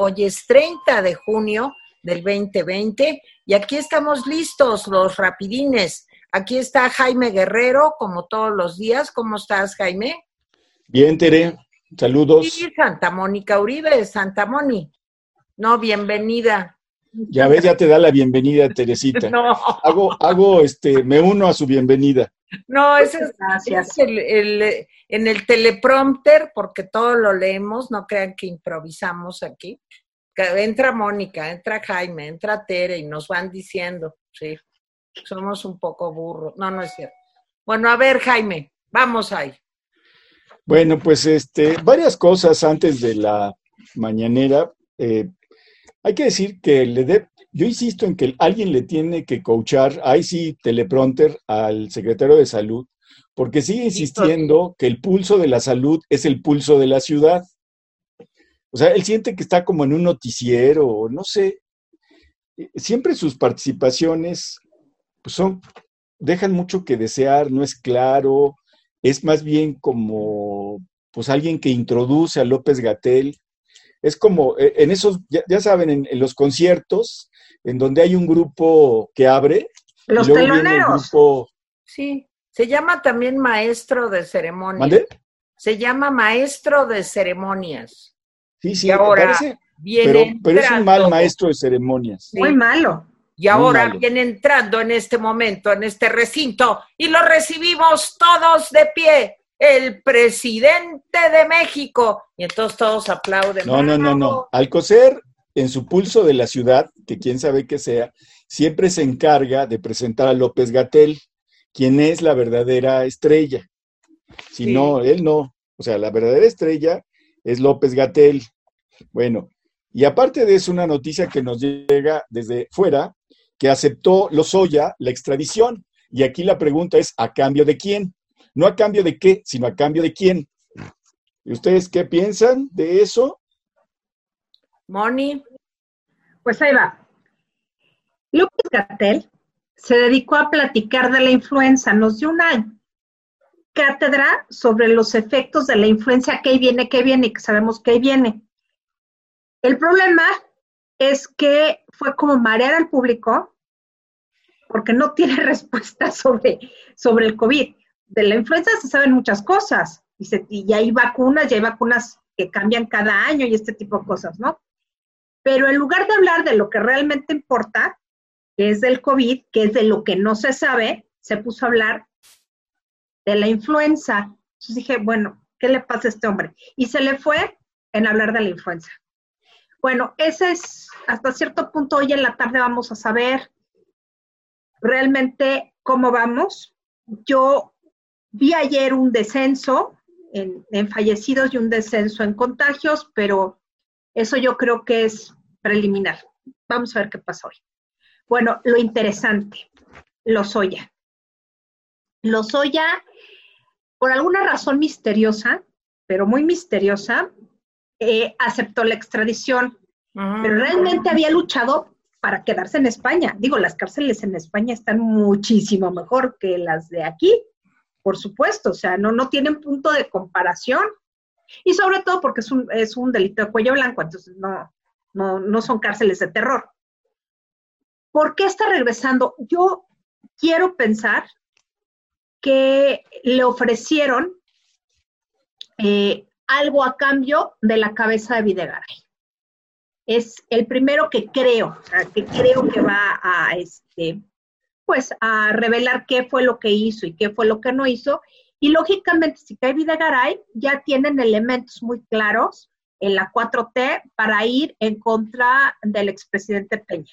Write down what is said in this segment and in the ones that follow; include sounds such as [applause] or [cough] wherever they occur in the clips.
Hoy es 30 de junio del 2020 y aquí estamos listos, los rapidines. Aquí está Jaime Guerrero, como todos los días. ¿Cómo estás, Jaime? Bien, Tere. Saludos. Y Santa Mónica Uribe, Santa Moni. No, bienvenida. Ya ves, ya te da la bienvenida, Teresita. [laughs] No. Hago, hago, este, me uno a su bienvenida. No, eso es, gracias. en el teleprompter, porque todo lo leemos, no crean que improvisamos aquí. Entra Mónica, entra Jaime, entra Tere y nos van diciendo, sí, somos un poco burros. No, no es cierto. Bueno, a ver, Jaime, vamos ahí. Bueno, pues este, varias cosas antes de la mañanera. Eh, hay que decir que le de, yo insisto en que alguien le tiene que coachar, ahí sí, teleprompter al secretario de salud, porque sigue insistiendo que el pulso de la salud es el pulso de la ciudad. O sea, él siente que está como en un noticiero, no sé. Siempre sus participaciones pues son, dejan mucho que desear, no es claro, es más bien como pues alguien que introduce a López Gatel. Es como eh, en esos, ya, saben, en, los conciertos, en donde hay un grupo que abre. Los teloneros. Sí, se llama también maestro de ceremonias. ¿Mande? Se llama maestro de ceremonias. Sí, sí, ahora parece, pero, pero es un mal maestro de ceremonias. Muy malo. Y ahora viene entrando en este momento, en este recinto, y lo recibimos todos de pie, el presidente de México. Y entonces todos aplauden. No, no, no, no. Alcocer, en su pulso de la ciudad, que quién sabe qué sea, siempre se encarga de presentar a López Gatel, quien es la verdadera estrella. Si no, él no. O sea, la verdadera estrella es López Gatel. Bueno, y aparte de eso, una noticia que nos llega desde fuera, que aceptó Lozoya la extradición. Y aquí la pregunta es, ¿a cambio de quién? No a cambio de qué, sino a cambio de quién. ¿Y ustedes qué piensan de eso? Moni. Pues ahí va. López Gatel se dedicó a platicar de la influenza, nos dio una cátedra sobre los efectos de la influencia que ahí viene, que viene, y que sabemos que ahí viene. El problema es que fue como marear al público porque no tiene [laughs] respuesta sobre, sobre el COVID. De la influenza se saben muchas cosas y, y hay vacunas, y hay vacunas que cambian cada año y este tipo de cosas, ¿no? Pero en lugar de hablar de lo que realmente importa, que es del COVID, que es de lo que no se sabe, se puso a hablar de la influenza. Entonces dije, bueno, ¿qué le pasa a este hombre? Y se le fue en hablar de la influenza. Bueno, ese es hasta cierto punto hoy en la tarde vamos a saber realmente cómo vamos. Yo vi ayer un descenso en, fallecidos y un descenso en contagios, pero eso yo creo que es preliminar. Vamos a ver qué pasa hoy. Bueno, lo interesante, Lozoya. Lozoya, por alguna razón misteriosa, pero muy misteriosa, eh, aceptó la extradición, pero realmente había luchado para quedarse en España. Digo, las cárceles en España están muchísimo mejor que las de aquí, por supuesto, o sea, no, no tienen punto de comparación. Y sobre todo porque es un, es un delito de cuello blanco, entonces no, no, no son cárceles de terror. ¿Por qué está regresando? Yo quiero pensar que le ofrecieron eh, algo a cambio de la cabeza de Videgaray. Es el primero que creo, o sea, que creo que va a, este, pues, a revelar qué fue lo que hizo y qué fue lo que no hizo. Y lógicamente, si cae Videgaray, ya tienen elementos muy claros en la 4T para ir en contra del expresidente Peña.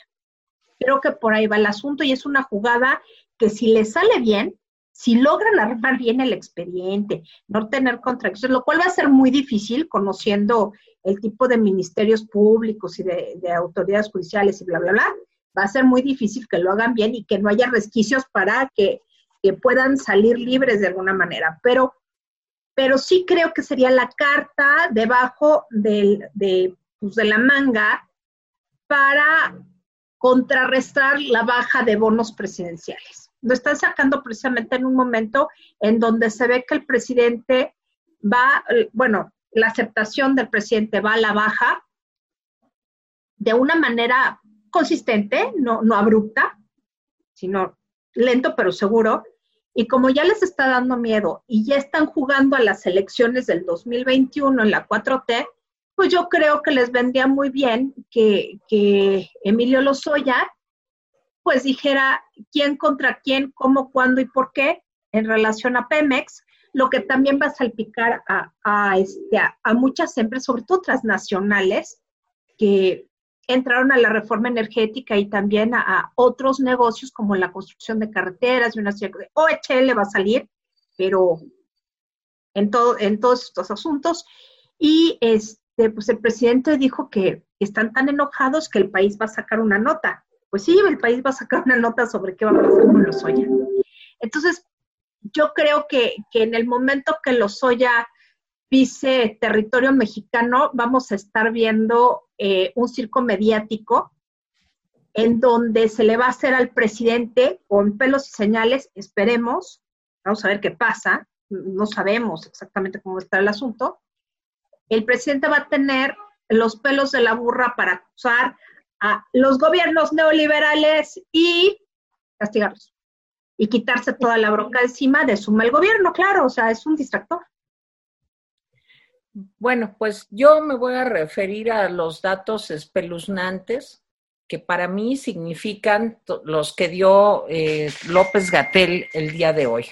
Creo que por ahí va el asunto y es una jugada que si le sale bien, si logran armar bien el expediente, no tener contradicciones, lo cual va a ser muy difícil conociendo el tipo de ministerios públicos y de, autoridades judiciales y bla, bla, bla, va a ser muy difícil que lo hagan bien y que no haya resquicios para que, puedan salir libres de alguna manera. Pero, pero sí creo que sería la carta debajo del, de, pues, de la manga para contrarrestar la baja de bonos presidenciales lo están sacando precisamente en un momento en donde se ve que el presidente va, bueno, la aceptación del presidente va a la baja de una manera consistente, no, no abrupta, sino lento pero seguro. Y como ya les está dando miedo y ya están jugando a las elecciones del 2021 en la 4T, pues yo creo que les vendría muy bien que, que Emilio Lozoya pues dijera quién contra quién, cómo, cuándo y por qué en relación a Pemex, lo que también va a salpicar a, a, este, a muchas empresas, sobre todo transnacionales, que entraron a la reforma energética y también a, otros negocios como la construcción de carreteras y una serie de OHL va a salir, pero en, todo, en todos estos asuntos. Y este, pues el presidente dijo que están tan enojados que el país va a sacar una nota. Pues sí, el país va a sacar una nota sobre qué va a pasar con los Lozoya. Entonces, yo creo que, que en el momento que los Lozoya pise territorio mexicano, vamos a estar viendo eh, un circo mediático en donde se le va a hacer al presidente con pelos y señales, esperemos, vamos a ver qué pasa, no sabemos exactamente cómo está el asunto. El presidente va a tener los pelos de la burra para acusar a los gobiernos neoliberales y castigarlos y quitarse toda la bronca encima de su mal gobierno, claro, o sea, es un distractor. Bueno, pues yo me voy a referir a los datos espeluznantes que para mí significan los que dio eh, López Gatel el día de hoy.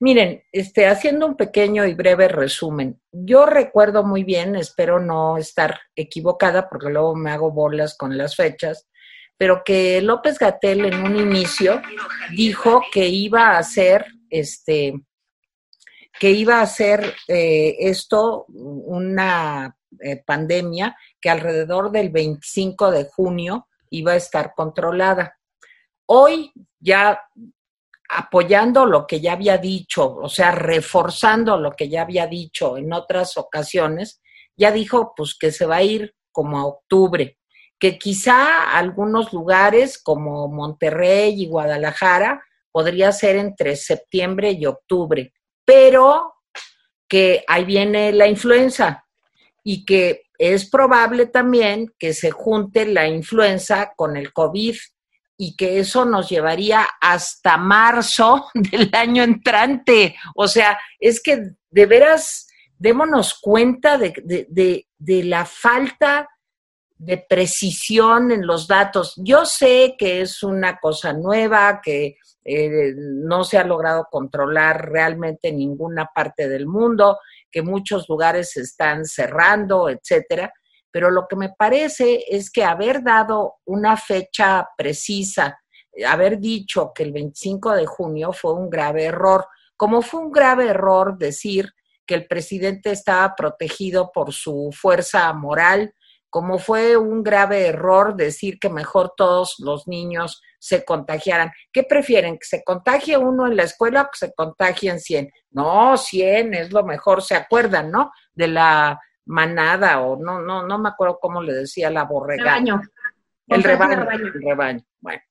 Miren, este, haciendo un pequeño y breve resumen, yo recuerdo muy bien, espero no estar equivocada porque luego me hago bolas con las fechas, pero que López Gatel en un inicio dijo que iba a hacer este, que iba a ser eh, esto una eh, pandemia que alrededor del 25 de junio iba a estar controlada. Hoy ya apoyando lo que ya había dicho, o sea, reforzando lo que ya había dicho en otras ocasiones, ya dijo pues que se va a ir como a octubre, que quizá algunos lugares como Monterrey y Guadalajara podría ser entre septiembre y octubre, pero que ahí viene la influenza y que es probable también que se junte la influenza con el COVID y que eso nos llevaría hasta marzo [laughs] del año entrante. O sea, es que de veras démonos cuenta de, de, de, la falta de precisión en los datos. Yo sé que es una cosa nueva, que eh, no se ha logrado controlar realmente en ninguna parte del mundo, que muchos lugares se están cerrando, etcétera. Pero lo que me parece es que haber dado una fecha precisa, haber dicho que el 25 de junio fue un grave error, como fue un grave error decir que el presidente estaba protegido por su fuerza moral, como fue un grave error decir que mejor todos los niños se contagiaran. ¿Qué prefieren? ¿Que se contagie uno en la escuela o que se contagien 100? No, 100 es lo mejor, ¿se acuerdan, no? De la manada o no, no, no me acuerdo cómo le decía la borrega. Rebaño. El rebaño, el rebaño. Bueno,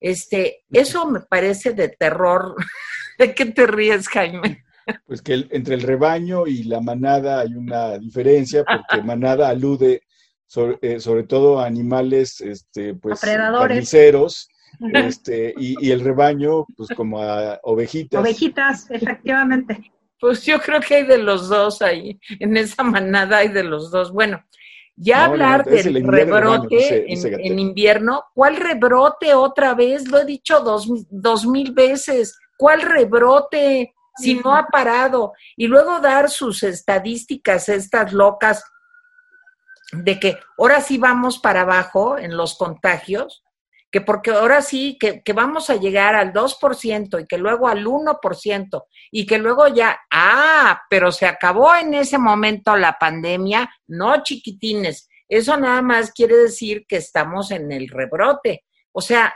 este, eso me parece de terror. [laughs] ¿De qué te ríes, Jaime? Pues que entre el rebaño y la manada hay una diferencia, porque [laughs] manada alude sobre, eh, sobre todo a animales este, pues, carniceros, este, y, el rebaño, pues como a ovejitas. Ovejitas, efectivamente. Pues yo creo que hay de los dos ahí, en esa manada hay de los dos. Bueno, ya hablar del rebrote en, invierno, ¿cuál rebrote otra vez? Lo he dicho dos, dos mil veces, ¿cuál rebrote? Si no ha parado. Y luego dar sus estadísticas, estas locas, de que ahora sí vamos para abajo en los contagios, que porque ahora sí que, vamos a llegar al 2% y que luego al 1% y que luego ya, ah, pero se acabó en ese momento la pandemia, no chiquitines, eso nada más quiere decir que estamos en el rebrote. O sea,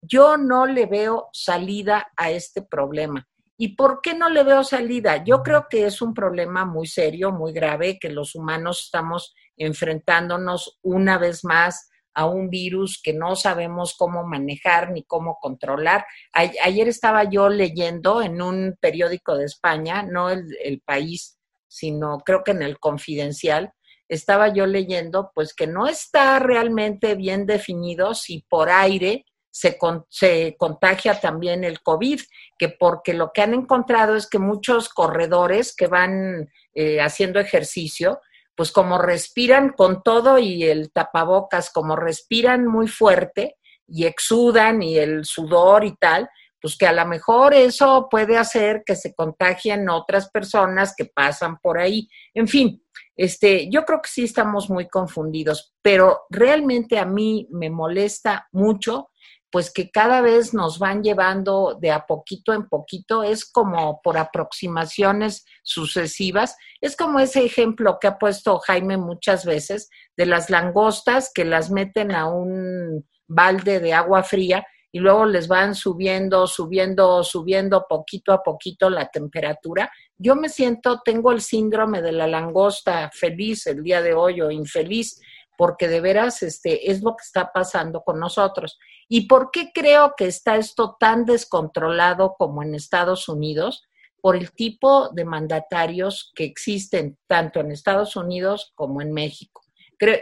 yo no le veo salida a este problema. ¿Y por qué no le veo salida? Yo creo que es un problema muy serio, muy grave, que los humanos estamos enfrentándonos una vez más a un virus que no sabemos cómo manejar ni cómo controlar. ayer estaba yo leyendo en un periódico de España, no el, el, país, sino creo que en el Confidencial, estaba yo leyendo, pues que no está realmente bien definido si por aire se, se, contagia también el COVID, que porque lo que han encontrado es que muchos corredores que van eh, haciendo ejercicio, pues como respiran con todo y el tapabocas, como respiran muy fuerte y exudan y el sudor y tal, pues que a lo mejor eso puede hacer que se contagien otras personas que pasan por ahí. En fin, este, yo creo que sí estamos muy confundidos, pero realmente a mí me molesta mucho pues que cada vez nos van llevando de a poquito en poquito, es como por aproximaciones sucesivas, es como ese ejemplo que ha puesto Jaime muchas veces de las langostas que las meten a un balde de agua fría y luego les van subiendo, subiendo, subiendo poquito a poquito la temperatura. Yo me siento, tengo el síndrome de la langosta feliz el día de hoy o infeliz, porque de veras este, es lo que está pasando con nosotros. ¿Y por qué creo que está esto tan descontrolado como en Estados Unidos? Por el tipo de mandatarios que existen tanto en Estados Unidos como en México.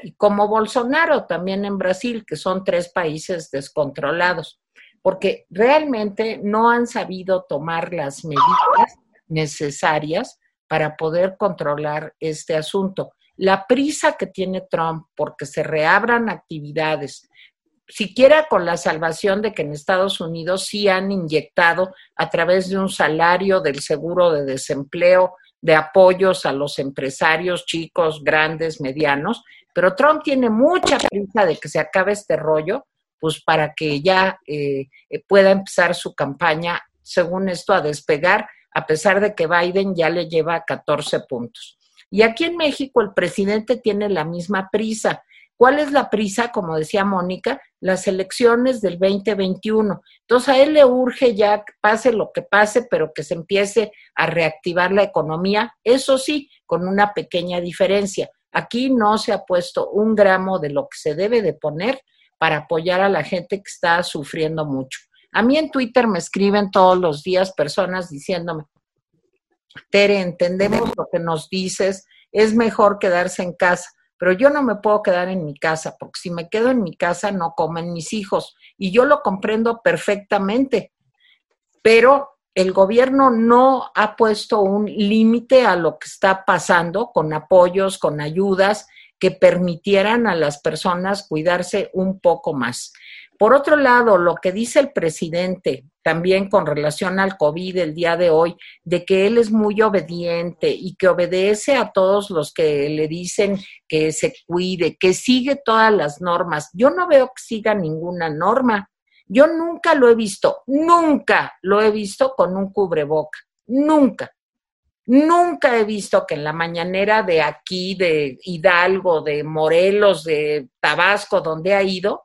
y como Bolsonaro también en Brasil, que son tres países descontrolados, porque realmente no han sabido tomar las medidas necesarias para poder controlar este asunto. La prisa que tiene Trump porque se reabran actividades, siquiera con la salvación de que en Estados Unidos sí han inyectado a través de un salario del seguro de desempleo, de apoyos a los empresarios chicos, grandes, medianos, pero Trump tiene mucha prisa de que se acabe este rollo, pues para que ya eh, pueda empezar su campaña, según esto, a despegar, a pesar de que Biden ya le lleva 14 puntos. Y aquí en México el presidente tiene la misma prisa. ¿Cuál es la prisa? Como decía Mónica, las elecciones del 2021. Entonces a él le urge ya pase lo que pase, pero que se empiece a reactivar la economía, eso sí, con una pequeña diferencia. Aquí no se ha puesto un gramo de lo que se debe de poner para apoyar a la gente que está sufriendo mucho. A mí en Twitter me escriben todos los días personas diciéndome, Tere, entendemos lo que nos dices, es mejor quedarse en casa pero yo no me puedo quedar en mi casa, porque si me quedo en mi casa no comen mis hijos. Y yo lo comprendo perfectamente, pero el gobierno no ha puesto un límite a lo que está pasando con apoyos, con ayudas que permitieran a las personas cuidarse un poco más. Por otro lado, lo que dice el presidente también con relación al COVID el día de hoy, de que él es muy obediente y que obedece a todos los que le dicen que se cuide, que sigue todas las normas. Yo no veo que siga ninguna norma. Yo nunca lo he visto, nunca lo he visto con un cubreboca, nunca. Nunca he visto que en la mañanera de aquí, de Hidalgo, de Morelos, de Tabasco, donde ha ido,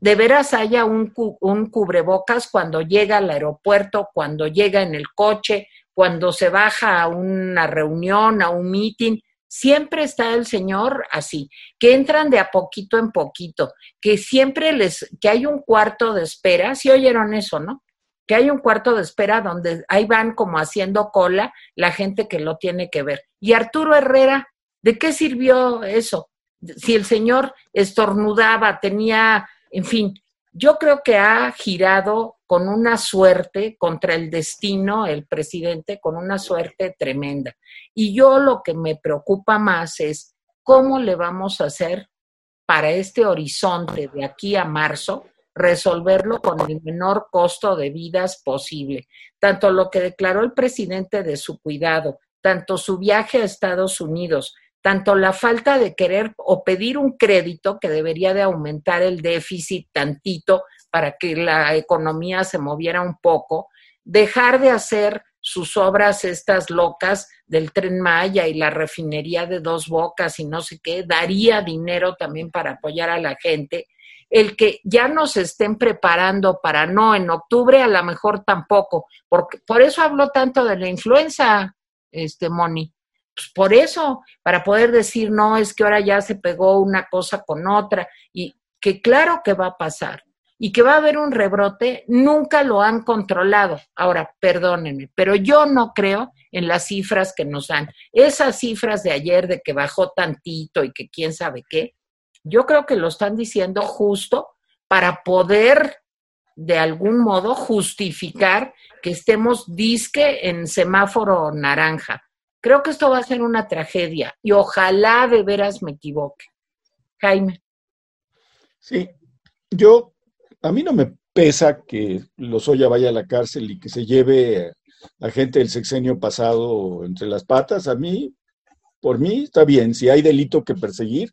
de veras haya un, un, cubrebocas cuando llega al aeropuerto, cuando llega en el coche, cuando se baja a una reunión, a un meeting. Siempre está el Señor así, que entran de a poquito en poquito, que siempre les, que hay un cuarto de espera, si oyeron eso, ¿no? Que hay un cuarto de espera donde ahí van como haciendo cola la gente que lo tiene que ver. Y Arturo Herrera, ¿de qué sirvió eso? Si el Señor estornudaba, tenía en fin, yo creo que ha girado con una suerte contra el destino, el presidente, con una suerte tremenda. Y yo lo que me preocupa más es cómo le vamos a hacer para este horizonte de aquí a marzo, resolverlo con el menor costo de vidas posible. Tanto lo que declaró el presidente de su cuidado, tanto su viaje a Estados Unidos, tanto la falta de querer o pedir un crédito que debería de aumentar el déficit tantito para que la economía se moviera un poco, dejar de hacer sus obras estas locas del tren Maya y la refinería de dos bocas y no sé qué, daría dinero también para apoyar a la gente. El que ya nos estén preparando para no, en octubre a lo mejor tampoco, porque por eso habló tanto de la influenza, este Moni pues por eso, para poder decir, no, es que ahora ya se pegó una cosa con otra, y que claro que va a pasar, y que va a haber un rebrote, nunca lo han controlado. Ahora, perdónenme, pero yo no creo en las cifras que nos dan. Esas cifras de ayer de que bajó tantito y que quién sabe qué, yo creo que lo están diciendo justo para poder de algún modo justificar que estemos disque en semáforo naranja. Creo que esto va a ser una tragedia y ojalá de veras me equivoque. Jaime. Sí, yo, a mí no me pesa que Lozoya vaya a la cárcel y que se lleve a gente del sexenio pasado entre las patas. A mí, por mí, está bien. Si hay delito que perseguir,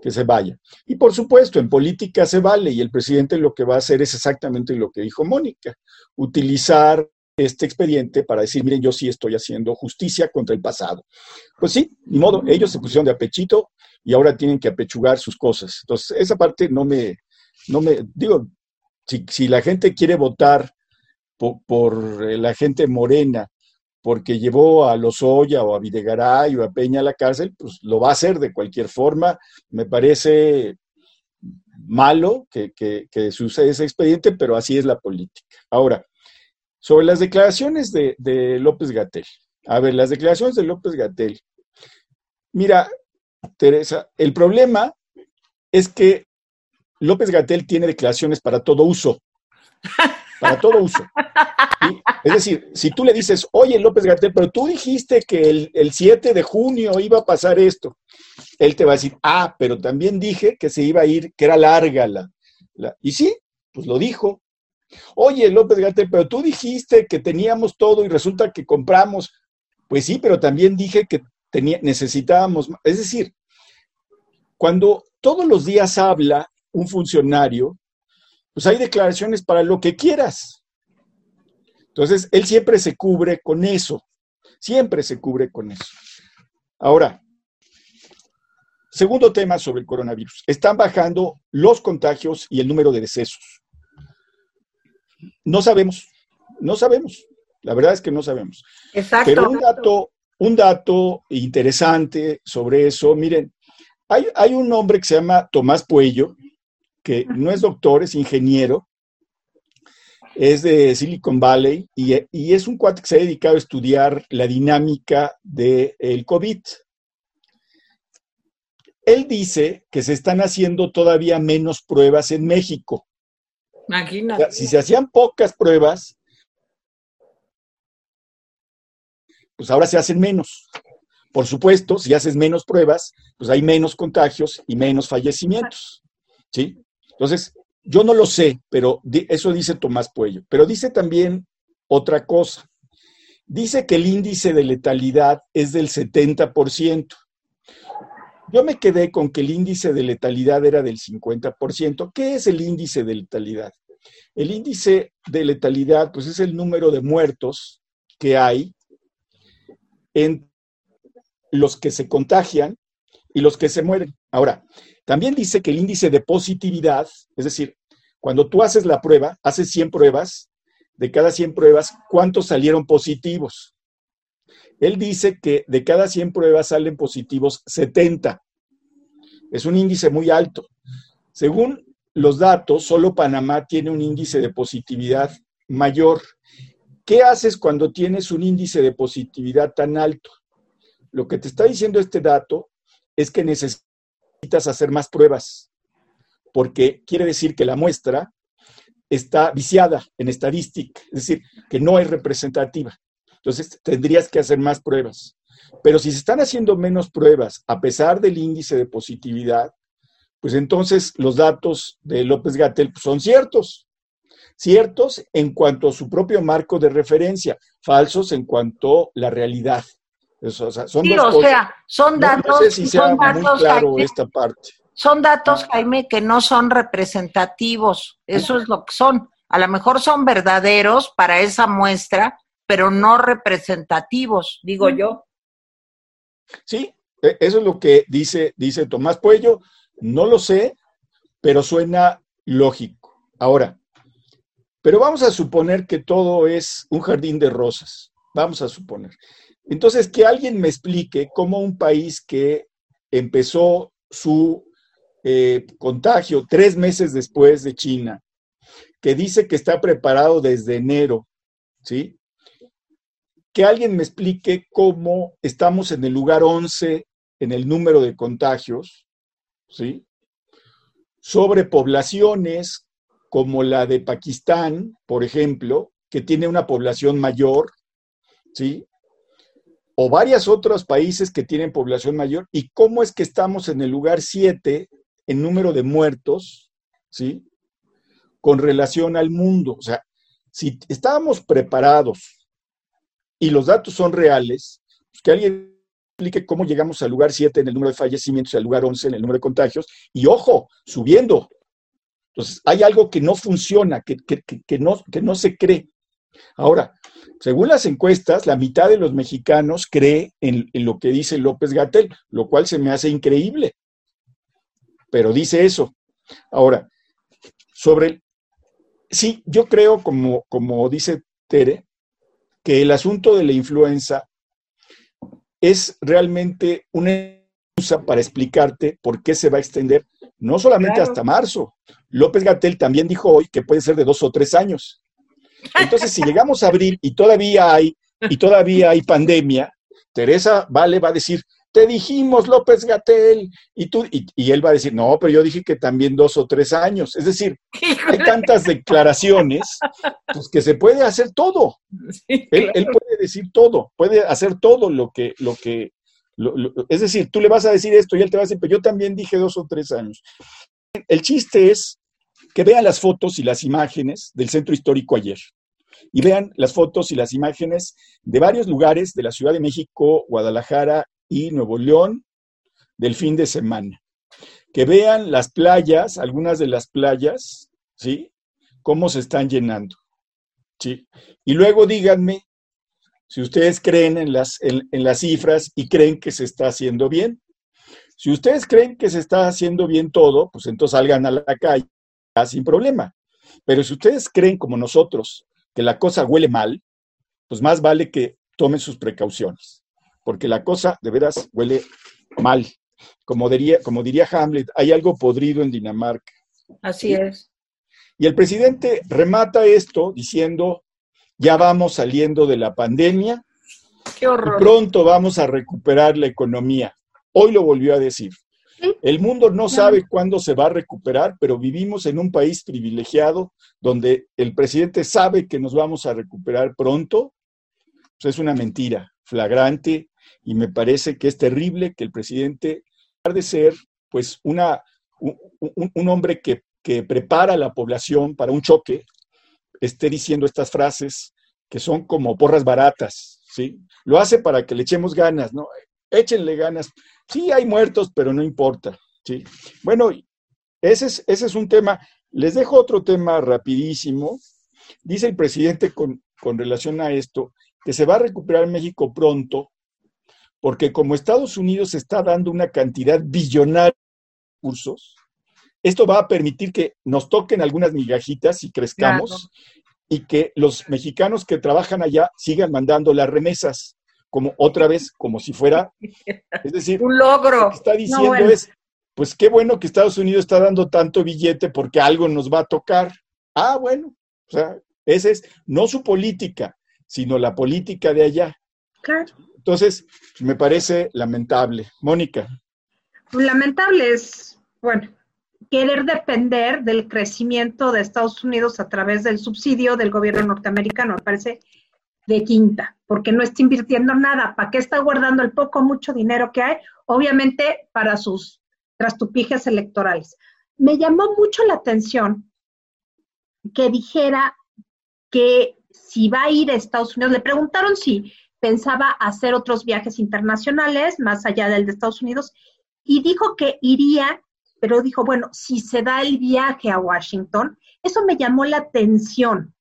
que se vaya. Y por supuesto, en política se vale y el presidente lo que va a hacer es exactamente lo que dijo Mónica, utilizar este expediente para decir, miren, yo sí estoy haciendo justicia contra el pasado. Pues sí, ni modo, ellos se pusieron de apechito y ahora tienen que apechugar sus cosas. Entonces, esa parte no me, no me, digo, si, si la gente quiere votar por, por, la gente morena porque llevó a Lozoya o a Videgaray o a Peña a la cárcel, pues lo va a hacer de cualquier forma. Me parece malo que, que, que suceda ese expediente, pero así es la política. Ahora, sobre las declaraciones de, de López Gatel. A ver, las declaraciones de López Gatel. Mira, Teresa, el problema es que López Gatel tiene declaraciones para todo uso para todo uso. Es decir, si tú le dices, oye López Gatel, pero tú dijiste que el, 7 de junio iba a pasar esto, él te va a decir, ah, pero también dije que se iba a ir, que era larga la... la... Y sí, pues lo dijo. Oye López Gatel, pero tú dijiste que teníamos todo y resulta que compramos. Pues sí, pero también dije que tenía, necesitábamos... Es decir, cuando todos los días habla un funcionario, pues hay declaraciones para lo que quieras. Entonces, él siempre se cubre con eso, siempre se cubre con eso. Ahora, segundo tema sobre el coronavirus. Están bajando los contagios y el número de decesos. No sabemos, no sabemos. La verdad es que no sabemos. Exacto. Pero un dato, un dato interesante sobre eso, miren, hay, hay un hombre que se llama Tomás Puello, que no es doctor, es ingeniero, es de Silicon Valley y, es un cuate que se ha dedicado a estudiar la dinámica del COVID. Él dice que se están haciendo todavía menos pruebas en México. Imagínate. si se hacían pocas pruebas, pues ahora se hacen menos. Por supuesto, si haces menos pruebas, pues hay menos contagios y menos fallecimientos. ¿Sí? Entonces, yo no lo sé, pero eso dice Tomás Puello. Pero dice también otra cosa. Dice que el índice de letalidad es del 70%. Yo me quedé con que el índice de letalidad era del 50%. ¿Qué es el índice de letalidad? El índice de letalidad, pues es el número de muertos que hay en los que se contagian y los que se mueren. Ahora, también dice que el índice de positividad, es decir, cuando tú haces la prueba, haces 100 pruebas, de cada 100 pruebas, ¿cuántos salieron positivos? Él dice que de cada 100 pruebas salen positivos 70. Es un índice muy alto. Según los datos, solo Panamá tiene un índice de positividad mayor. ¿Qué haces cuando tienes un índice de positividad tan alto? Lo que te está diciendo este dato es que necesitas hacer más pruebas, porque quiere decir que la muestra está viciada en estadística, es decir, que no es representativa. Entonces, tendrías que hacer más pruebas. Pero si se están haciendo menos pruebas, a pesar del índice de positividad, pues entonces los datos de López Gatel son ciertos. Ciertos en cuanto a su propio marco de referencia, falsos en cuanto a la realidad son sí, o sea, son datos, son datos, claro esta parte. Son datos, Jaime, que no son representativos. Eso es lo que son. A lo mejor son verdaderos para esa muestra, pero no representativos, digo yo. Sí, e, eso es lo que dice, dice Tomás Puello. No lo sé, pero suena lógico. Ahora, pero vamos a suponer que todo es un jardín de rosas. Vamos a suponer. Entonces, que alguien me explique cómo un país que empezó su eh, contagio tres meses después de China, que dice que está preparado desde enero, ¿sí? Que alguien me explique cómo estamos en el lugar 11 en el número de contagios, ¿sí? Sobre poblaciones como la de Pakistán, por ejemplo, que tiene una población mayor, ¿sí? O varios otros países que tienen población mayor, y cómo es que estamos en el lugar 7 en número de muertos, ¿sí? Con relación al mundo. O sea, si estábamos preparados y los datos son reales, pues que alguien explique cómo llegamos al lugar 7 en el número de fallecimientos y al lugar 11 en el número de contagios, y ojo, subiendo. Entonces, hay algo que no funciona, que, no, que no se cree. Ahora, según las encuestas, la mitad de los mexicanos cree en, en lo que dice López Gatel, lo cual se me hace increíble. Pero dice eso. Ahora, sobre sí, yo creo, como, como dice Tere, que el asunto de la influenza es realmente una excusa para explicarte por qué se va a extender, no solamente hasta marzo. López Gatel también dijo hoy que puede ser de dos o tres años. Entonces, si llegamos a abril y todavía hay, y todavía hay pandemia, Teresa Vale va a decir, te dijimos López Gatel, y tú, y, él va a decir, no, pero yo dije que también dos o tres años. Es decir, hay tantas declaraciones, pues que se puede hacer todo. él, puede decir todo, puede hacer todo lo que, lo que, es decir, tú le vas a decir esto y él te va a decir, pero yo también dije dos o tres años. El chiste es que vean las fotos y las imágenes del centro histórico ayer y vean las fotos y las imágenes de varios lugares de la Ciudad de México, Guadalajara y Nuevo León del fin de semana. Que vean las playas, algunas de las playas, ¿sí? Cómo se están llenando. ¿sí? Y luego díganme si ustedes creen en las, en, las cifras y creen que se está haciendo bien. Si ustedes creen que se está haciendo bien todo, pues entonces salgan a la calle sin problema. Pero si ustedes creen como nosotros que la cosa huele mal, pues más vale que tomen sus precauciones porque la cosa de veras huele mal. Como diría, como diría Hamlet, hay algo podrido en Dinamarca. Así es. Y el presidente remata esto diciendo, ya vamos saliendo de la pandemia, Qué horror. Y pronto vamos a recuperar la economía. Hoy lo volvió a decir. El mundo no sabe cuándo se va a recuperar, pero vivimos en un país privilegiado donde el presidente sabe que nos vamos a recuperar pronto. Pues es una mentira flagrante y me parece que es terrible que el presidente, de ser pues una, un, hombre que, que, prepara a la población para un choque, esté diciendo estas frases que son como porras baratas, ¿sí? Lo hace para que le echemos ganas, ¿no? Échenle ganas. Sí, hay muertos, pero no importa, ¿sí? Bueno, ese es, ese es un tema. Les dejo otro tema rapidísimo. Dice el presidente con, con relación a esto que se va a recuperar México pronto porque como Estados Unidos está dando una cantidad billonaria de recursos, esto va a permitir que nos toquen algunas migajitas y crezcamos y que los mexicanos que trabajan allá sigan mandando las remesas, como otra vez, como si fuera, es decir, un logro. Lo que está diciendo es, pues qué bueno que Estados Unidos está dando tanto billete porque algo nos va a tocar. Ah, bueno, o sea, esa es no su política, sino la política de allá. Claro. Entonces, me parece lamentable. Mónica. Lamentable es, bueno, querer depender del crecimiento de Estados Unidos a través del subsidio del gobierno norteamericano. Me parece de quinta, porque no está invirtiendo nada. ¿Para qué está guardando el poco mucho dinero que hay? Obviamente para sus trastupijes electorales. Me llamó mucho la atención que dijera que si va a ir a Estados Unidos, le preguntaron si pensaba hacer otros viajes internacionales más allá del de Estados Unidos y dijo que iría, pero dijo, bueno, si se da el viaje a Washington, eso me llamó la atención,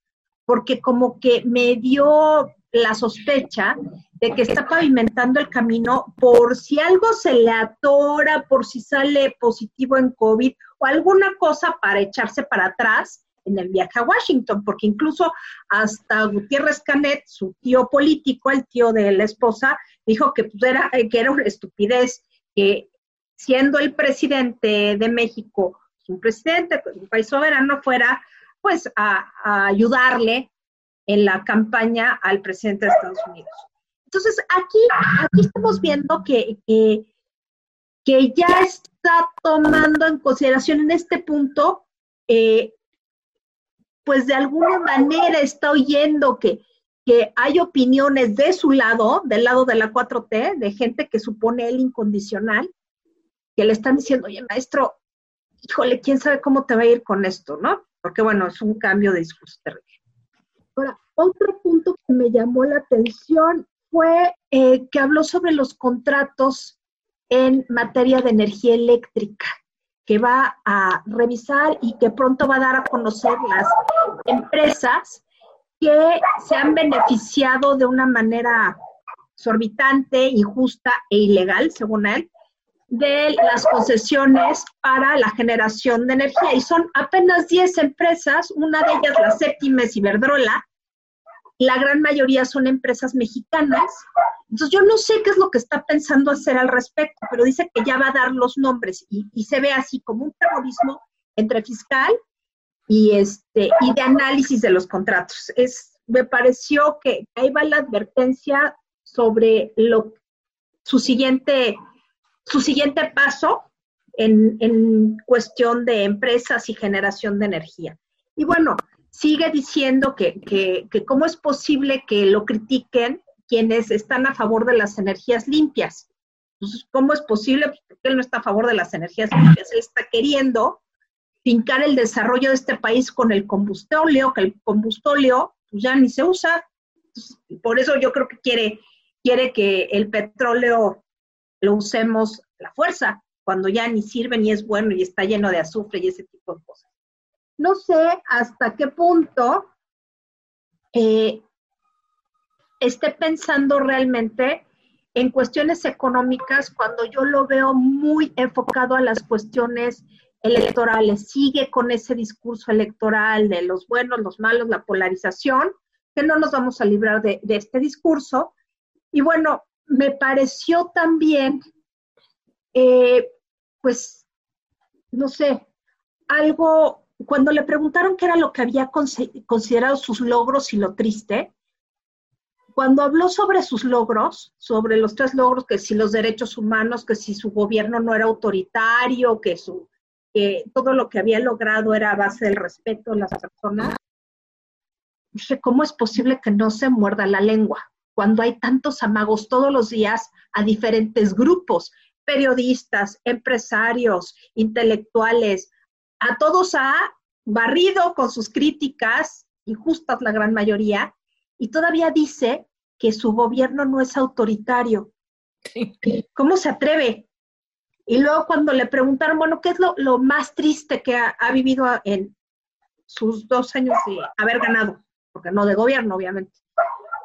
porque como que me dio la sospecha de que está pavimentando el camino por si algo se le atora, por si sale positivo en COVID o alguna cosa para echarse para atrás en el viaje a Washington, porque incluso hasta Gutiérrez Canet, su tío político, el tío de la esposa, dijo que, pues, era, que era una estupidez que siendo el presidente de México, un presidente, pues, un país soberano, fuera pues a, ayudarle en la campaña al presidente de Estados Unidos. Entonces, aquí, aquí estamos viendo que, que, ya está tomando en consideración en este punto, eh, pues de alguna manera está oyendo que, que hay opiniones de su lado, del lado de la 4T, de gente que supone él incondicional, que le están diciendo, oye, maestro, híjole, quién sabe cómo te va a ir con esto, ¿no? Porque bueno, es un cambio de discurso terrible. Ahora, otro punto que me llamó la atención fue eh, que habló sobre los contratos en materia de energía eléctrica, que va a revisar y que pronto va a dar a conocer las empresas que se han beneficiado de una manera exorbitante, injusta e ilegal, según él, de las concesiones para la generación de energía. Y son apenas 10 empresas, una de ellas la séptima es Iberdrola, la gran mayoría son empresas mexicanas. Entonces yo no sé qué es lo que está pensando hacer al respecto, pero dice que ya va a dar los nombres y, se ve así como un terrorismo entre fiscal y este y de análisis de los contratos. Es me pareció que ahí va la advertencia sobre lo su siguiente su siguiente paso en, en cuestión de empresas y generación de energía. Y bueno, sigue diciendo que, que, que, cómo es posible que lo critiquen quienes están a favor de las energías limpias. Entonces, ¿cómo es posible? Pues, porque él no está a favor de las energías limpias. Él está queriendo fincar el desarrollo de este país con el combustóleo, que el combustóleo pues, ya ni se usa. por eso yo creo que quiere, quiere que el petróleo lo usemos la fuerza, cuando ya ni sirve ni es bueno y está lleno de azufre y ese tipo de cosas. No sé hasta qué punto eh, esté pensando realmente en cuestiones económicas cuando yo lo veo muy enfocado a las cuestiones electorales. Sigue con ese discurso electoral de los buenos, los malos, la polarización, que no nos vamos a librar de, este discurso. Y bueno, me pareció también, eh, pues, no sé, algo, cuando le preguntaron qué era lo que había considerado sus logros y lo triste, cuando habló sobre sus logros, sobre los tres logros, que si los derechos humanos, que si su gobierno no era autoritario, que, su, que todo lo que había logrado era a base del respeto de las personas, dije, ¿cómo es posible que no se muerda la lengua? cuando hay tantos amagos todos los días a diferentes grupos, periodistas, empresarios, intelectuales, a todos ha barrido con sus críticas, injustas la gran mayoría, y todavía dice que su gobierno no es autoritario. ¿Cómo se atreve? Y luego cuando le preguntaron, bueno, ¿qué es lo, más triste que ha, ha, vivido en sus dos años de haber ganado? Porque no de gobierno, obviamente.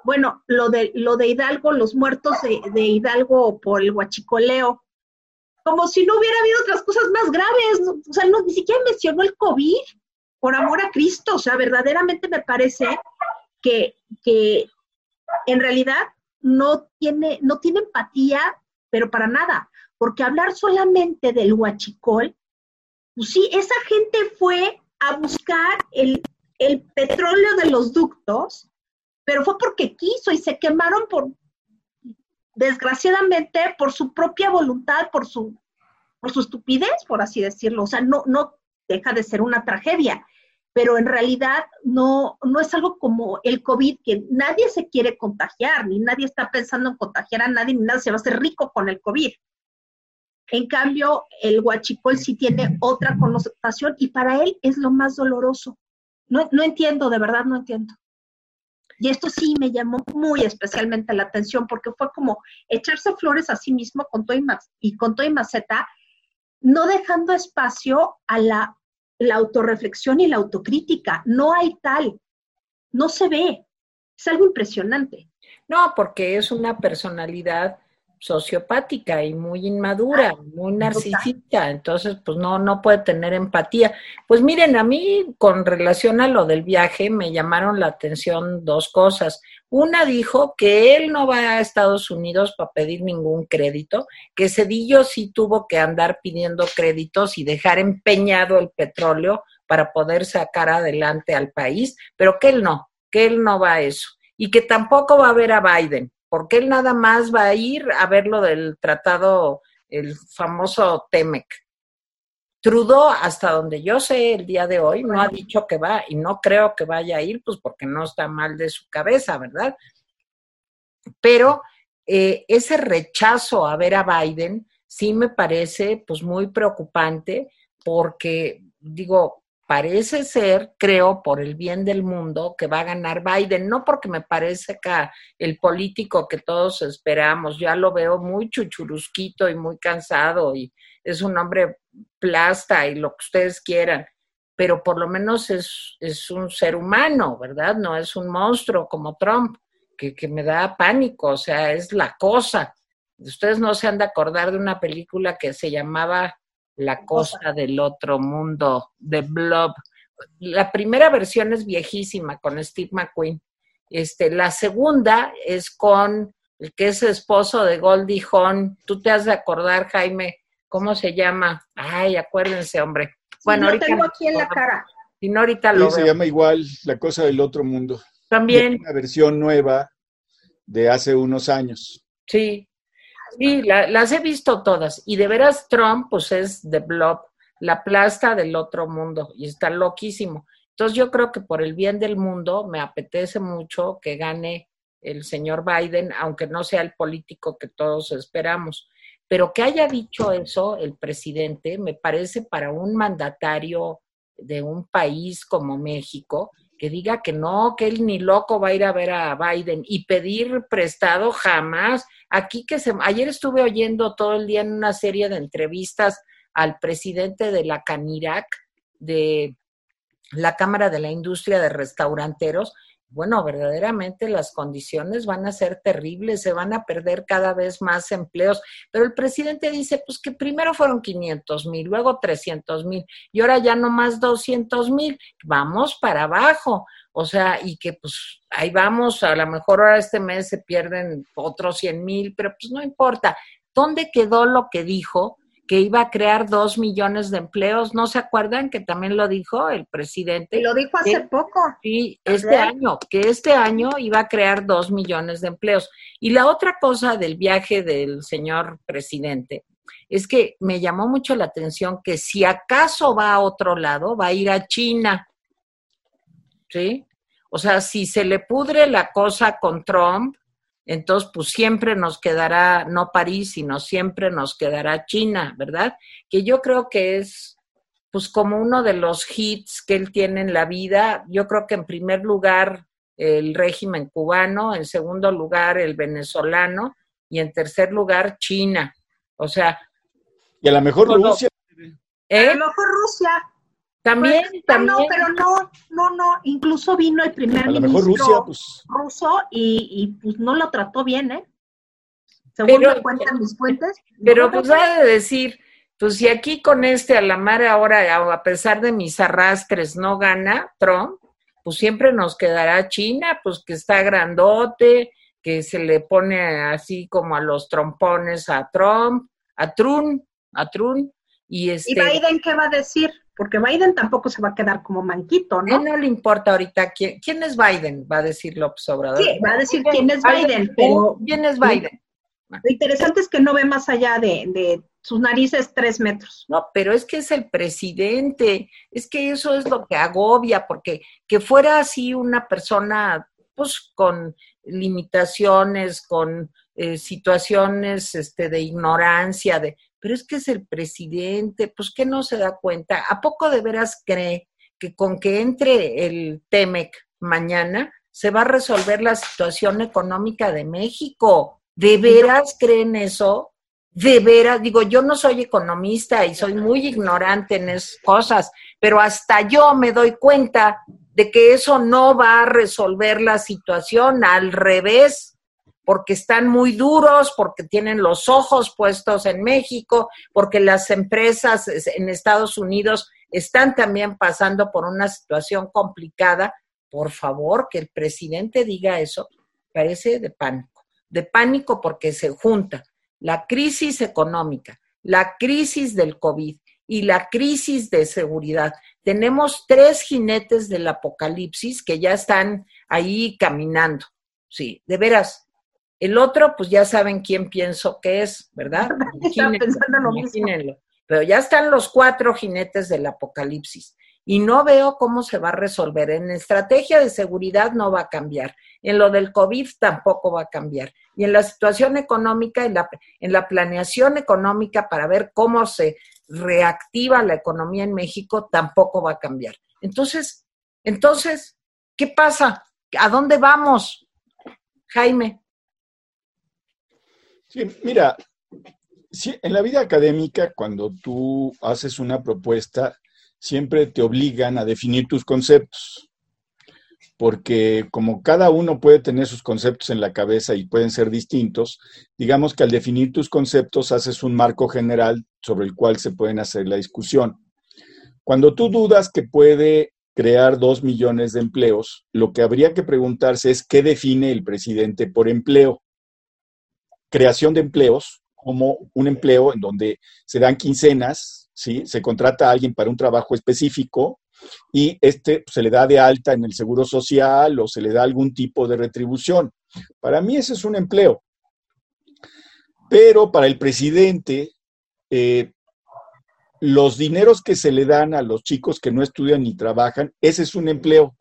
Bueno, lo de, lo de Hidalgo, los muertos de, Hidalgo por el huachicoleo, como si no hubiera habido otras cosas más graves, o sea, ni siquiera mencionó el COVID, por amor a Cristo, o sea, verdaderamente me parece que, que en realidad no tiene, no tiene empatía, pero para nada, porque hablar solamente del huachicol, pues sí, esa gente fue a buscar el, el petróleo de los ductos pero fue porque quiso y se quemaron por, desgraciadamente, por su propia voluntad, por su, por su estupidez, por así decirlo. O sea, no, no deja de ser una tragedia, pero en realidad no, no es algo como el COVID, que nadie se quiere contagiar, ni nadie está pensando en contagiar a nadie, ni nadie se va a hacer rico con el COVID. En cambio, el huachicol sí tiene otra connotación y para él es lo más doloroso. No, no entiendo, de verdad no entiendo. Y esto sí me llamó muy especialmente la atención porque fue como echarse flores a sí mismo con todo y, y con todo y maceta, no dejando espacio a la, la autorreflexión y la autocrítica. No hay tal, no se ve. Es algo impresionante. No, porque es una personalidad sociopática y muy inmadura, ah, muy narcisista, entonces pues no, no puede tener empatía. Pues miren, a mí con relación a lo del viaje me llamaron la atención dos cosas. Una dijo que él no va a Estados Unidos para pedir ningún crédito, que Cedillo sí tuvo que andar pidiendo créditos y dejar empeñado el petróleo para poder sacar adelante al país, pero que él no, que él no va a eso y que tampoco va a ver a Biden, porque él nada más va a ir a ver lo del tratado, el famoso TEMEC. Trudeau, hasta donde yo sé el día de hoy, no ha dicho que va y no creo que vaya a ir, pues porque no está mal de su cabeza, ¿verdad? Pero eh, ese rechazo a ver a Biden sí me parece pues muy preocupante porque digo, parece ser, creo, por el bien del mundo, que va a ganar Biden, no porque me parece que el político que todos esperamos, ya lo veo muy chuchurusquito y muy cansado y es un hombre plasta y lo que ustedes quieran, pero por lo menos es, es un ser humano, ¿verdad? No es un monstruo como Trump, que, que me da pánico, o sea, es la cosa. Ustedes no se han de acordar de una película que se llamaba la cosa del otro mundo, de Blob. La primera versión es viejísima con Steve McQueen. Este, la segunda es con el que es esposo de Goldie Hawn. Tú te has de acordar, Jaime, ¿cómo se llama? Ay, acuérdense, hombre. Bueno, ahorita tengo aquí en la cara. Y no ahorita lo se llama igual La cosa del otro mundo. También. Una versión nueva de hace unos años. Sí, Sí, las he visto todas. Y de veras, Trump, pues es The Blob, la plasta del otro mundo, y está loquísimo. Entonces, yo creo que por el bien del mundo me apetece mucho que gane el señor Biden, aunque no sea el político que todos esperamos. Pero que haya dicho eso el presidente, me parece para un mandatario de un país como México, que diga que no, que él ni loco va a ir a ver a Biden y pedir prestado jamás. Aquí que se, ayer estuve oyendo todo el día en una serie de entrevistas al presidente de la Canirac, de la Cámara de la Industria de Restauranteros, bueno, verdaderamente las condiciones van a ser terribles, se van a perder cada vez más empleos. Pero el presidente dice, pues que primero fueron 500 mil, luego 300 mil y ahora ya no más 200 mil. Vamos para abajo. O sea, y que pues ahí vamos, a lo mejor ahora este mes se pierden otros 100 mil, pero pues no importa. ¿Dónde quedó lo que dijo? Que iba a crear dos millones de empleos. ¿No se acuerdan que también lo dijo el presidente? Lo dijo hace poco. Sí, este año, que este año iba a crear dos millones de empleos. Y la otra cosa del viaje del señor presidente es que me llamó mucho la atención que si acaso va a otro lado, va a ir a China. ¿Sí? O sea, si se le pudre la cosa con Trump, entonces, pues siempre nos quedará, no París, sino siempre nos quedará China, ¿verdad? Que yo creo que es, pues como uno de los hits que él tiene en la vida. Yo creo que en primer lugar el régimen cubano, en segundo lugar el venezolano y en tercer lugar China. O sea. Y a lo mejor Rusia. ¿Eh? A lo mejor Rusia. También, pues, también. No, pero no, no, no. Incluso vino el primer a lo ministro mejor Rusia, pues... ruso y, y, pues no lo trató bien, ¿eh? Según me cuentan mis fuentes. Pero pues ha de decir, pues si aquí con este a la mar ahora, a pesar de mis arrastres, no gana Trump, pues siempre nos quedará China, pues que está grandote, que se le pone así como a los trompones a Trump, a Trump, a Trump. Y, este, ¿Y Biden qué va a decir? Porque Biden tampoco se va a quedar como manquito, ¿no? A él no le importa ahorita quién, quién es Biden, va a decir López Obrador. Sí, va a decir quién es Biden, pero... ¿Quién es Biden? Lo interesante es que no ve más allá de, de sus narices tres metros. No, pero es que es el presidente, es que eso es lo que agobia, porque que fuera así una persona, pues con limitaciones, con eh, situaciones este, de ignorancia, de, pero es que es el presidente, pues que no se da cuenta. ¿A poco de veras cree que con que entre el TEMEC mañana se va a resolver la situación económica de México? ¿De veras creen eso? De veras, digo, yo no soy economista y soy muy ignorante en esas cosas, pero hasta yo me doy cuenta de que eso no va a resolver la situación, al revés, porque están muy duros, porque tienen los ojos puestos en México, porque las empresas en Estados Unidos están también pasando por una situación complicada. Por favor, que el presidente diga eso, parece de pánico. De pánico porque se junta la crisis económica, la crisis del COVID y la crisis de seguridad. Tenemos tres jinetes del apocalipsis que ya están ahí caminando. Sí, de veras. El otro, pues ya saben quién pienso que es, ¿verdad? [laughs] Imagínenlo, Pero ya están los cuatro jinetes del apocalipsis y no veo cómo se va a resolver. En estrategia de seguridad no va a cambiar. En lo del COVID tampoco va a cambiar. Y en la situación económica, en la, en la planeación económica para ver cómo se reactiva la economía en México, tampoco va a cambiar. Entonces, entonces, ¿qué pasa? ¿A dónde vamos, Jaime? Sí, mira, en la vida académica, cuando tú haces una propuesta, siempre te obligan a definir tus conceptos, porque como cada uno puede tener sus conceptos en la cabeza y pueden ser distintos, digamos que al definir tus conceptos haces un marco general sobre el cual se pueden hacer la discusión. Cuando tú dudas que puede crear dos millones de empleos, lo que habría que preguntarse es qué define el presidente por empleo. Creación de empleos, como un empleo en donde se dan quincenas, ¿sí? se contrata a alguien para un trabajo específico y este se le da de alta en el seguro social o se le da algún tipo de retribución. Para mí ese es un empleo. Pero para el presidente, eh, los dineros que se le dan a los chicos que no estudian ni trabajan, ese es un empleo.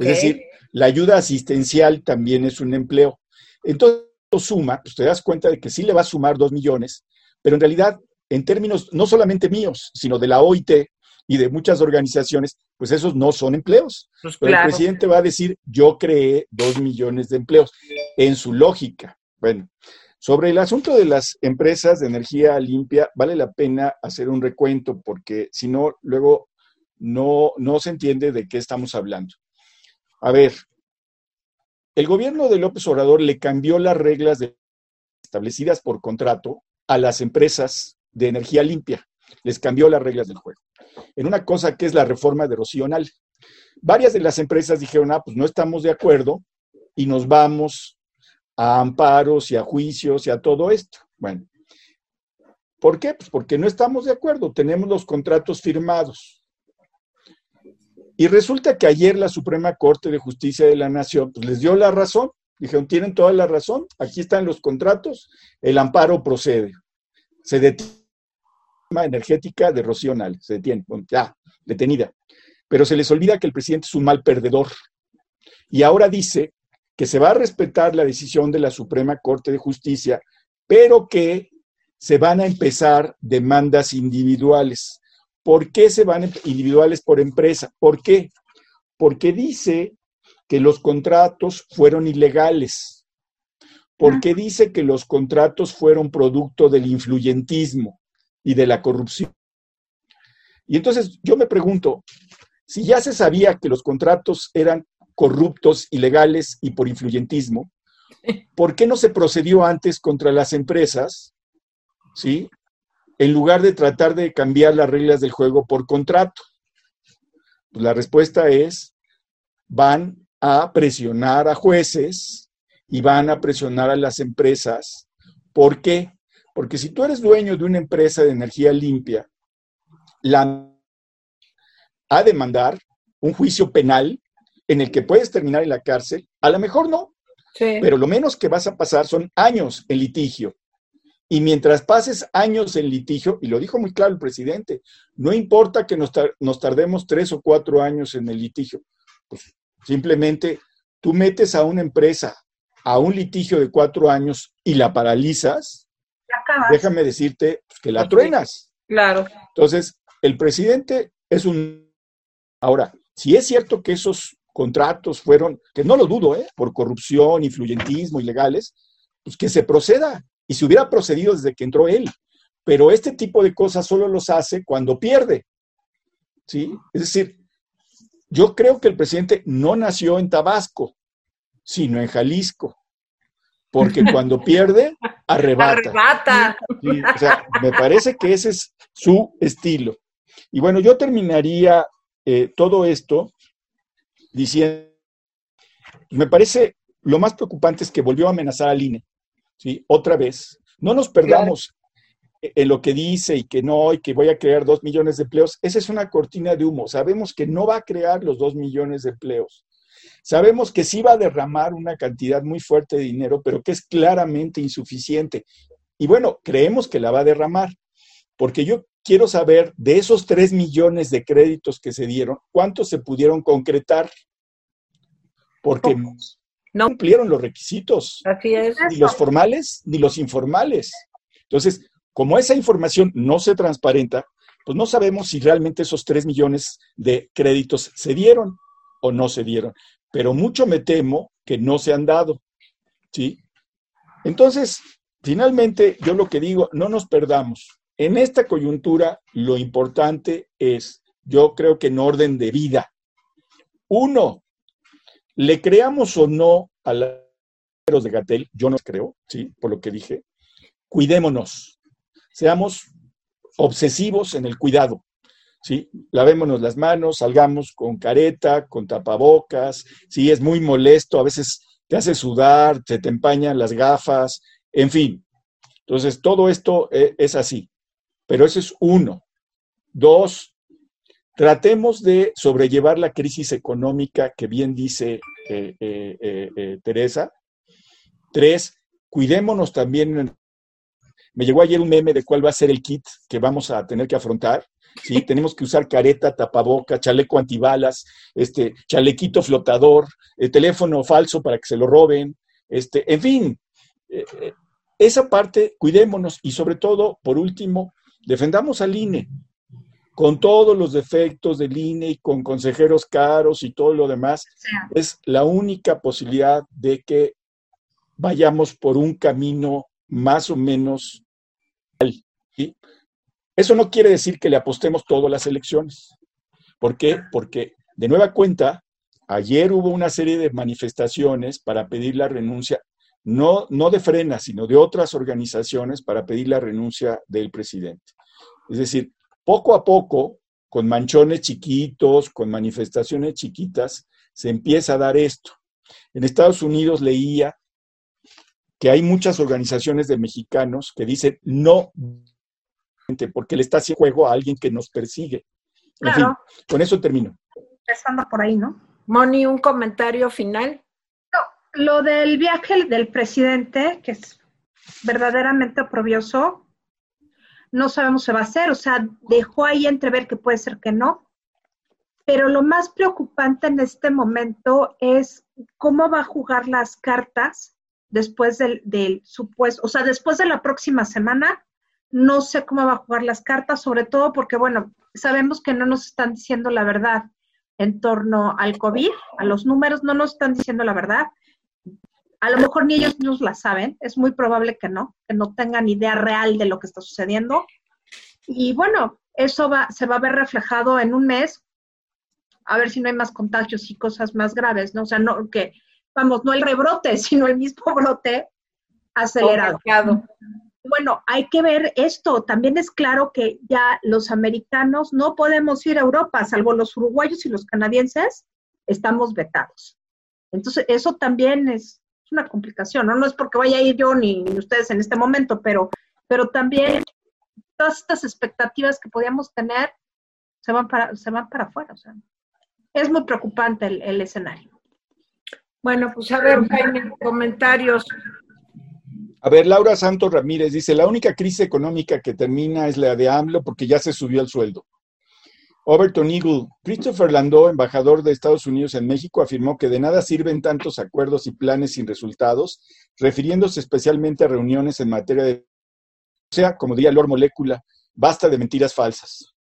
Es decir, la ayuda asistencial también es un empleo. Entonces, suma, pues te das cuenta de que sí le va a sumar dos millones, pero en realidad, en términos no solamente míos, sino de la OIT y de muchas organizaciones, pues esos no son empleos. Pues pero el presidente va a decir, yo creé dos millones de empleos, en su lógica. Bueno, sobre el asunto de las empresas de energía limpia, vale la pena hacer un recuento porque si no, luego no, no se entiende de qué estamos hablando. A ver, el gobierno de López Obrador le cambió las reglas establecidas por contrato a las empresas de energía limpia. Les cambió las reglas del juego. En una cosa que es la reforma de erosional. Varias de las empresas dijeron, ah, pues no estamos de acuerdo y nos vamos a amparos y a juicios y a todo esto. Bueno, ¿por qué? Pues porque no estamos de acuerdo, tenemos los contratos firmados. Y resulta que ayer la Suprema Corte de Justicia de la Nación pues, les dio la razón. Dijeron, tienen toda la razón, aquí están los contratos, el amparo procede. Se detiene energética de Rocío se detiene, ya, detenida. Pero se les olvida que el presidente es un mal perdedor. Y ahora dice que se va a respetar la decisión de la Suprema Corte de Justicia, pero que se van a empezar demandas individuales. ¿Por qué se van individuales por empresa? ¿Por qué? Porque dice que los contratos fueron ilegales. Porque dice que los contratos fueron producto del influyentismo y de la corrupción. Y entonces yo me pregunto, si ya se sabía que los contratos eran corruptos, ilegales y por influyentismo. [laughs] ¿Por qué no se procedió antes contra las empresas? ¿Sí? En lugar de tratar de cambiar las reglas del juego por contrato. Pues la respuesta es, van a presionar a jueces y van a presionar a las empresas. ¿Por qué? Porque si tú eres dueño de una empresa de energía limpia, la a demandar un juicio penal en el que puedes terminar en la cárcel, a lo mejor no, pero lo menos que vas a pasar son años en litigio. Y mientras pases años en litigio, y lo dijo muy claro el presidente, no importa que nos, nos tardemos tres o cuatro años en el litigio, pues simplemente tú metes a una empresa a un litigio de cuatro años y la paralizas, déjame decirte pues, que la truenas. Claro. Entonces, el presidente es un... Ahora, si es cierto que esos contratos fueron, que no lo dudo, ¿eh? por corrupción, influyentismo, ilegales, pues que se proceda. Y se hubiera procedido desde que entró él. Pero este tipo de cosas solo los hace cuando pierde. ¿Sí? Es decir, yo creo que el presidente no nació en Tabasco, sino en Jalisco. Porque [laughs] cuando pierde, arrebata. Arrebata. o sea, me parece que ese es su estilo. Y bueno, yo terminaría eh, todo esto diciendo, me parece lo más preocupante es que volvió a amenazar al INE, ¿sí? Otra vez. No nos perdamos en lo que dice y que no, y que voy a crear dos millones de empleos, esa es una cortina de humo. Sabemos que no va a crear los dos millones de empleos. Sabemos que sí va a derramar una cantidad muy fuerte de dinero, pero que es claramente insuficiente. Y bueno, creemos que la va a derramar, porque yo quiero saber de esos tres millones de créditos que se dieron, ¿cuántos se pudieron concretar? Porque no cumplieron los requisitos. Así es. Ni los formales ni los informales. Entonces, como esa información no se transparenta, pues no sabemos si realmente esos 3 millones de créditos se dieron o no se dieron. Pero mucho me temo que no se han dado. ¿Sí? Entonces, finalmente, yo lo que digo, no nos perdamos. En esta coyuntura, lo importante es, yo creo que en orden de vida. Uno, le creamos o no a los de Gatel, yo no creo, ¿sí? Por lo que dije. Cuidémonos seamos obsesivos en el cuidado. ¿sí? Lavémonos las manos, salgamos con careta, con tapabocas, sí, es muy molesto, a veces te hace sudar, te, te empañan las gafas, en fin. Entonces, todo esto eh, es así, pero ese es uno. Dos, tratemos de sobrellevar la crisis económica que bien dice eh, eh, Teresa. Tres, cuidémonos también me llegó ayer un meme de cuál va a ser el kit que vamos a tener que afrontar. ¿sí? [laughs] Tenemos que usar careta, tapaboca, chaleco antibalas, este, chalequito flotador, el teléfono falso para que se lo roben, este, en fin, eh, eh, esa parte cuidémonos y sobre todo, por último, defendamos al INE con todos los defectos del INE y con consejeros caros y todo lo demás, es la única posibilidad de que vayamos por un camino más o menos eso no quiere decir que le apostemos todo a las elecciones. ¿Por qué? Porque, de nueva cuenta, ayer hubo una serie de manifestaciones para pedir la renuncia, no, no de Frena, sino de otras organizaciones para pedir la renuncia del presidente. Es decir, poco a poco, con manchones chiquitos, con manifestaciones chiquitas, se empieza a dar esto. En Estados Unidos leía que hay muchas organizaciones de mexicanos que dicen no porque le está haciendo juego a alguien que nos persigue. En fin, con eso termino. Empezando por ahí, ¿no? Moni, un comentario final. No, lo del viaje del presidente, que es verdaderamente oprobioso, no sabemos si va a ser, o sea, dejó ahí entrever que puede ser que no. Pero lo más preocupante en este momento es cómo va a jugar las cartas después del, del supuesto, o sea, después de la próxima semana, no sé cómo va a jugar las cartas, sobre todo porque, bueno, sabemos que no nos están diciendo la verdad en torno al COVID, a los números, no nos están diciendo la verdad. A lo mejor ni ellos nos la saben, es muy probable que no, que no tengan idea real de lo que está sucediendo. Y bueno, eso va, se va a ver reflejado en un mes, a ver si no hay más contagios y cosas más graves, ¿no? O sea, no que, vamos, no el rebrote, [laughs] sino el mismo brote acelerado bueno, hay que ver esto. También es claro que ya los americanos no podemos ir a Europa, salvo los uruguayos y los canadienses, estamos vetados. Entonces, eso también es una complicación, ¿no? No es porque vaya a ir yo ni, ustedes en este momento, pero, pero también todas estas expectativas que podíamos tener se van para, se van para afuera. O sea, es muy preocupante el, el escenario. Bueno, pues a ver, Jaime, comentarios. A ver, Laura Santos Ramírez dice, la única crisis económica que termina es la de AMLO porque ya se subió el sueldo. Overton Eagle, Christopher Landau, embajador de Estados Unidos en México, afirmó que de nada sirven tantos acuerdos y planes sin resultados, refiriéndose especialmente a reuniones en materia de... O sea, como diría Lord Molécula, basta de mentiras falsas.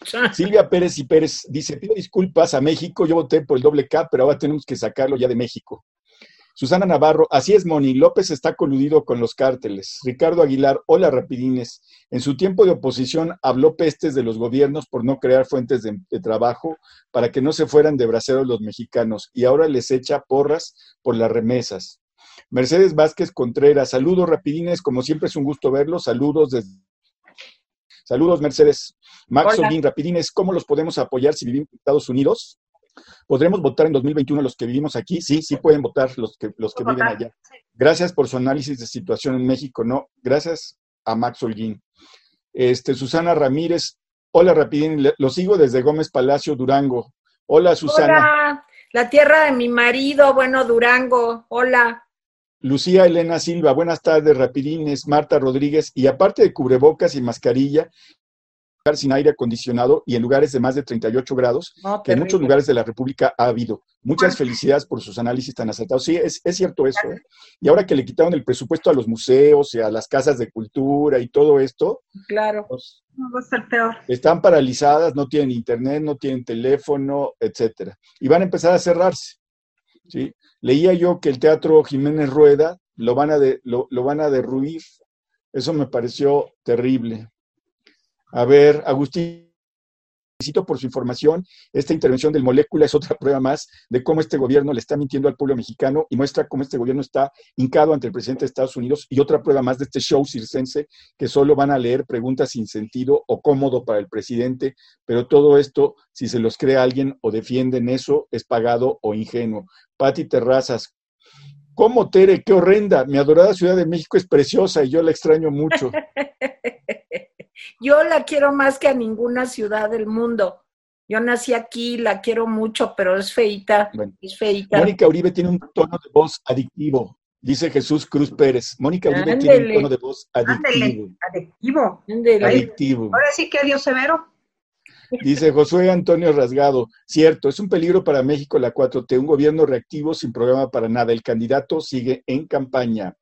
[laughs] Silvia Pérez y Pérez dice, pido disculpas a México, yo voté por el doble K, pero ahora tenemos que sacarlo ya de México. Susana Navarro, así es, Moni. López está coludido con los cárteles. Ricardo Aguilar, hola, rapidines. En su tiempo de oposición habló pestes de los gobiernos por no crear fuentes de, trabajo para que no se fueran de braceros los mexicanos y ahora les echa porras por las remesas. Mercedes Vázquez Contreras, saludos, rapidines. Como siempre es un gusto verlos. Saludos desde. Saludos, Mercedes. Max Olin, rapidines, ¿cómo los podemos apoyar si vivimos en Estados Unidos? ¿Podremos votar en 2021 los que vivimos aquí? Sí, sí pueden votar los que, los que viven allá. Gracias por su análisis de situación en México. No, gracias a Max Holguín. Este, Susana Ramírez, hola Rapidín, lo sigo desde Gómez Palacio, Durango. Hola Susana. Hola, la tierra de mi marido, bueno, Durango, hola. Lucía Elena Silva, buenas tardes, Rapidines, Marta Rodríguez, y aparte de cubrebocas y mascarilla, sin aire acondicionado y en lugares de más de 38 grados, que en muchos lugares de la República ha habido. Muchas felicidades por sus análisis tan acertados. Sí, es, cierto eso. ¿eh? Y ahora que le quitaron el presupuesto a los museos y a las casas de cultura y todo esto, claro, pues, no va a ser peor. Están paralizadas, no tienen internet, no tienen teléfono, etcétera. Y van a empezar a cerrarse. ¿sí? Leía yo que el Teatro Jiménez Rueda lo van a, lo, lo van a derruir. Eso me pareció terrible. A ver, Agustín, felicito por su información. Esta intervención del molécula es otra prueba más de cómo este gobierno le está mintiendo al pueblo mexicano y muestra cómo este gobierno está hincado ante el presidente de Estados Unidos y otra prueba más de este show circense que solo van a leer preguntas sin sentido o cómodo para el presidente, pero todo esto, si se los cree alguien o defienden eso, es pagado o ingenuo. Pati Terrazas, ¿Cómo, Tere? ¡Qué horrenda! Mi adorada Ciudad de México es preciosa y yo la extraño mucho. [laughs] Yo la quiero más que a ninguna ciudad del mundo. Yo nací aquí, la quiero mucho, pero es feita, es feita. Mónica Uribe tiene un tono de voz adictivo, dice Jesús Cruz Pérez. Mónica Uribe tiene un tono de voz adictivo. adictivo. Adictivo. Ahora sí que adiós severo. Dice [laughs] Josué Antonio Rasgado, cierto, es un peligro para México la 4T, un gobierno reactivo sin programa para nada. El candidato sigue en campaña.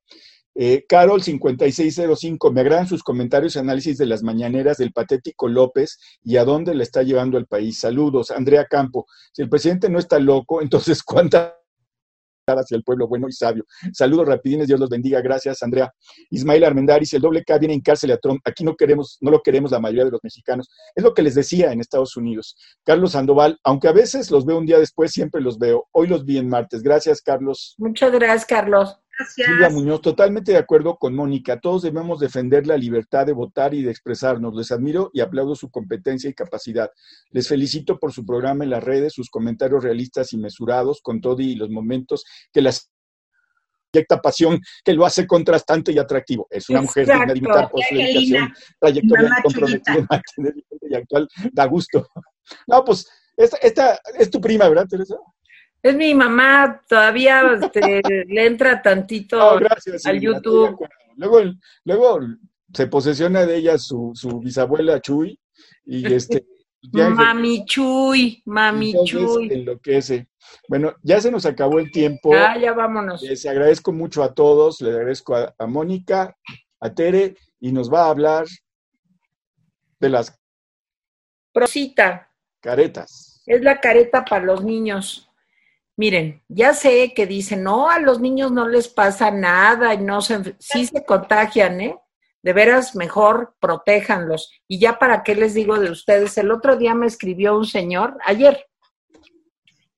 Eh, Carol 5605, me agradan sus comentarios y análisis de las mañaneras del patético López y a dónde le está llevando el país. Saludos, Andrea Campo. Si el presidente no está loco, [laughs] entonces ¿cuánta hacia el pueblo bueno y sabio. Saludos rapidines, Dios los bendiga, gracias Andrea. Ismael Armendaris, el doble K viene en cárcel a Trump, aquí no queremos, no lo queremos la mayoría de los mexicanos. Es lo que les decía en Estados Unidos. Carlos Sandoval, aunque a veces los veo un día después, siempre los veo. Hoy los vi en martes. Gracias, Carlos. Muchas gracias, Carlos. Silvia Muñoz, totalmente de acuerdo con Mónica. Todos debemos defender la libertad de votar y de expresarnos. Les admiro y aplaudo su competencia y capacidad. Les felicito por su programa en las redes, sus comentarios realistas y mesurados, con todo y los momentos que las proyecta pasión que lo hace contrastante y atractivo. Es una mujer digna de imitar por su dedicación, trayectoria comprometida, [laughs] y actual. Da gusto. No, pues esta, esta es tu prima, ¿verdad, Teresa? Es mi mamá, todavía este, [laughs] le entra tantito al YouTube. Luego, luego se posesiona de ella su, su bisabuela Chuy y [laughs] este Mami Chuy, Mami Chuy. Enloquece. Bueno, ya se nos acabó el tiempo. Ah, ya vámonos. Les agradezco mucho a todos, le agradezco a, a Mónica, a Tere, y nos va a hablar de las Prosita. caretas. Es la careta para los niños. Miren, ya sé que dicen, no, a los niños no les pasa nada y no se, sí se contagian, ¿eh? De veras, mejor protéjanlos. Y ya para qué les digo de ustedes, el otro día me escribió un señor, ayer,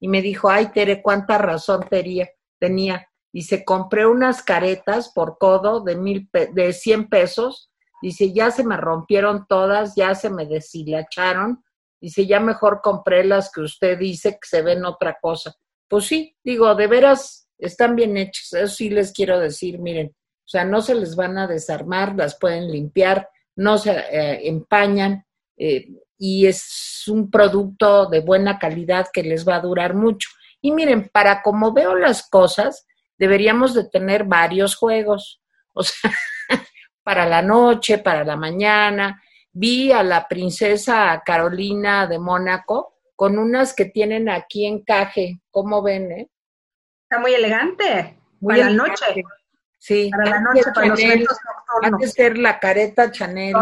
y me dijo, ay, Tere, cuánta razón tenía. tenía. Dice, compré unas caretas por codo de, mil de 100 pesos. Dice, ya se me rompieron todas, ya se me deshilacharon. Dice, ya mejor compré las que usted dice que se ven otra cosa pues sí, digo, de veras están bien hechas, eso sí les quiero decir, miren, o sea, no se les van a desarmar, las pueden limpiar, no se eh, empañan eh, y es un producto de buena calidad que les va a durar mucho. Y miren, para como veo las cosas, deberíamos de tener varios juegos, [laughs] o sea, para la noche, para la mañana. Vi a la princesa Carolina de Mónaco, con unas que tienen aquí encaje. ¿Cómo ven, eh? Está muy elegante. Muy para la noche. Sí. Para la noche, para los eventos nocturnos. de ser la careta Chanel,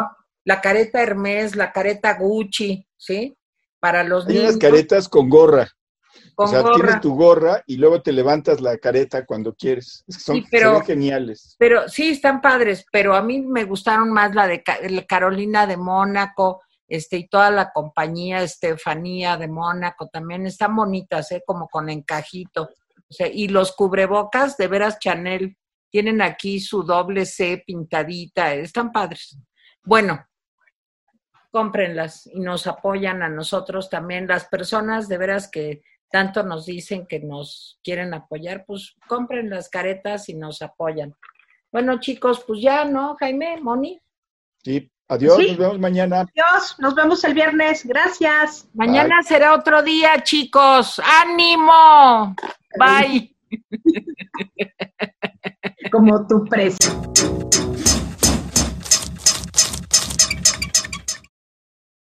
la careta Hermes, la careta Gucci, ¿sí? Para los Hay niños. unas caretas con gorra. o sea, tienes tu gorra y luego te levantas la careta cuando quieres. Son, sí, pero, geniales. Pero sí, están padres, pero a mí me gustaron más la de Carolina de Mónaco, este, y toda la compañía, Estefanía de Mónaco, también están bonitas, ¿eh? como con encajito. O sea, y los cubrebocas, de veras Chanel, tienen aquí su doble C pintadita, están padres. Bueno, cómprenlas y nos apoyan a nosotros también. Las personas de veras que tanto nos dicen que nos quieren apoyar, pues compren las caretas y nos apoyan. Bueno, chicos, pues ya, ¿no, Jaime, Moni? Sí, Adiós, nos vemos mañana. Adiós, nos vemos el viernes. Gracias. Mañana será otro día, chicos. ¡Ánimo! Bye. [laughs] Como tu precio.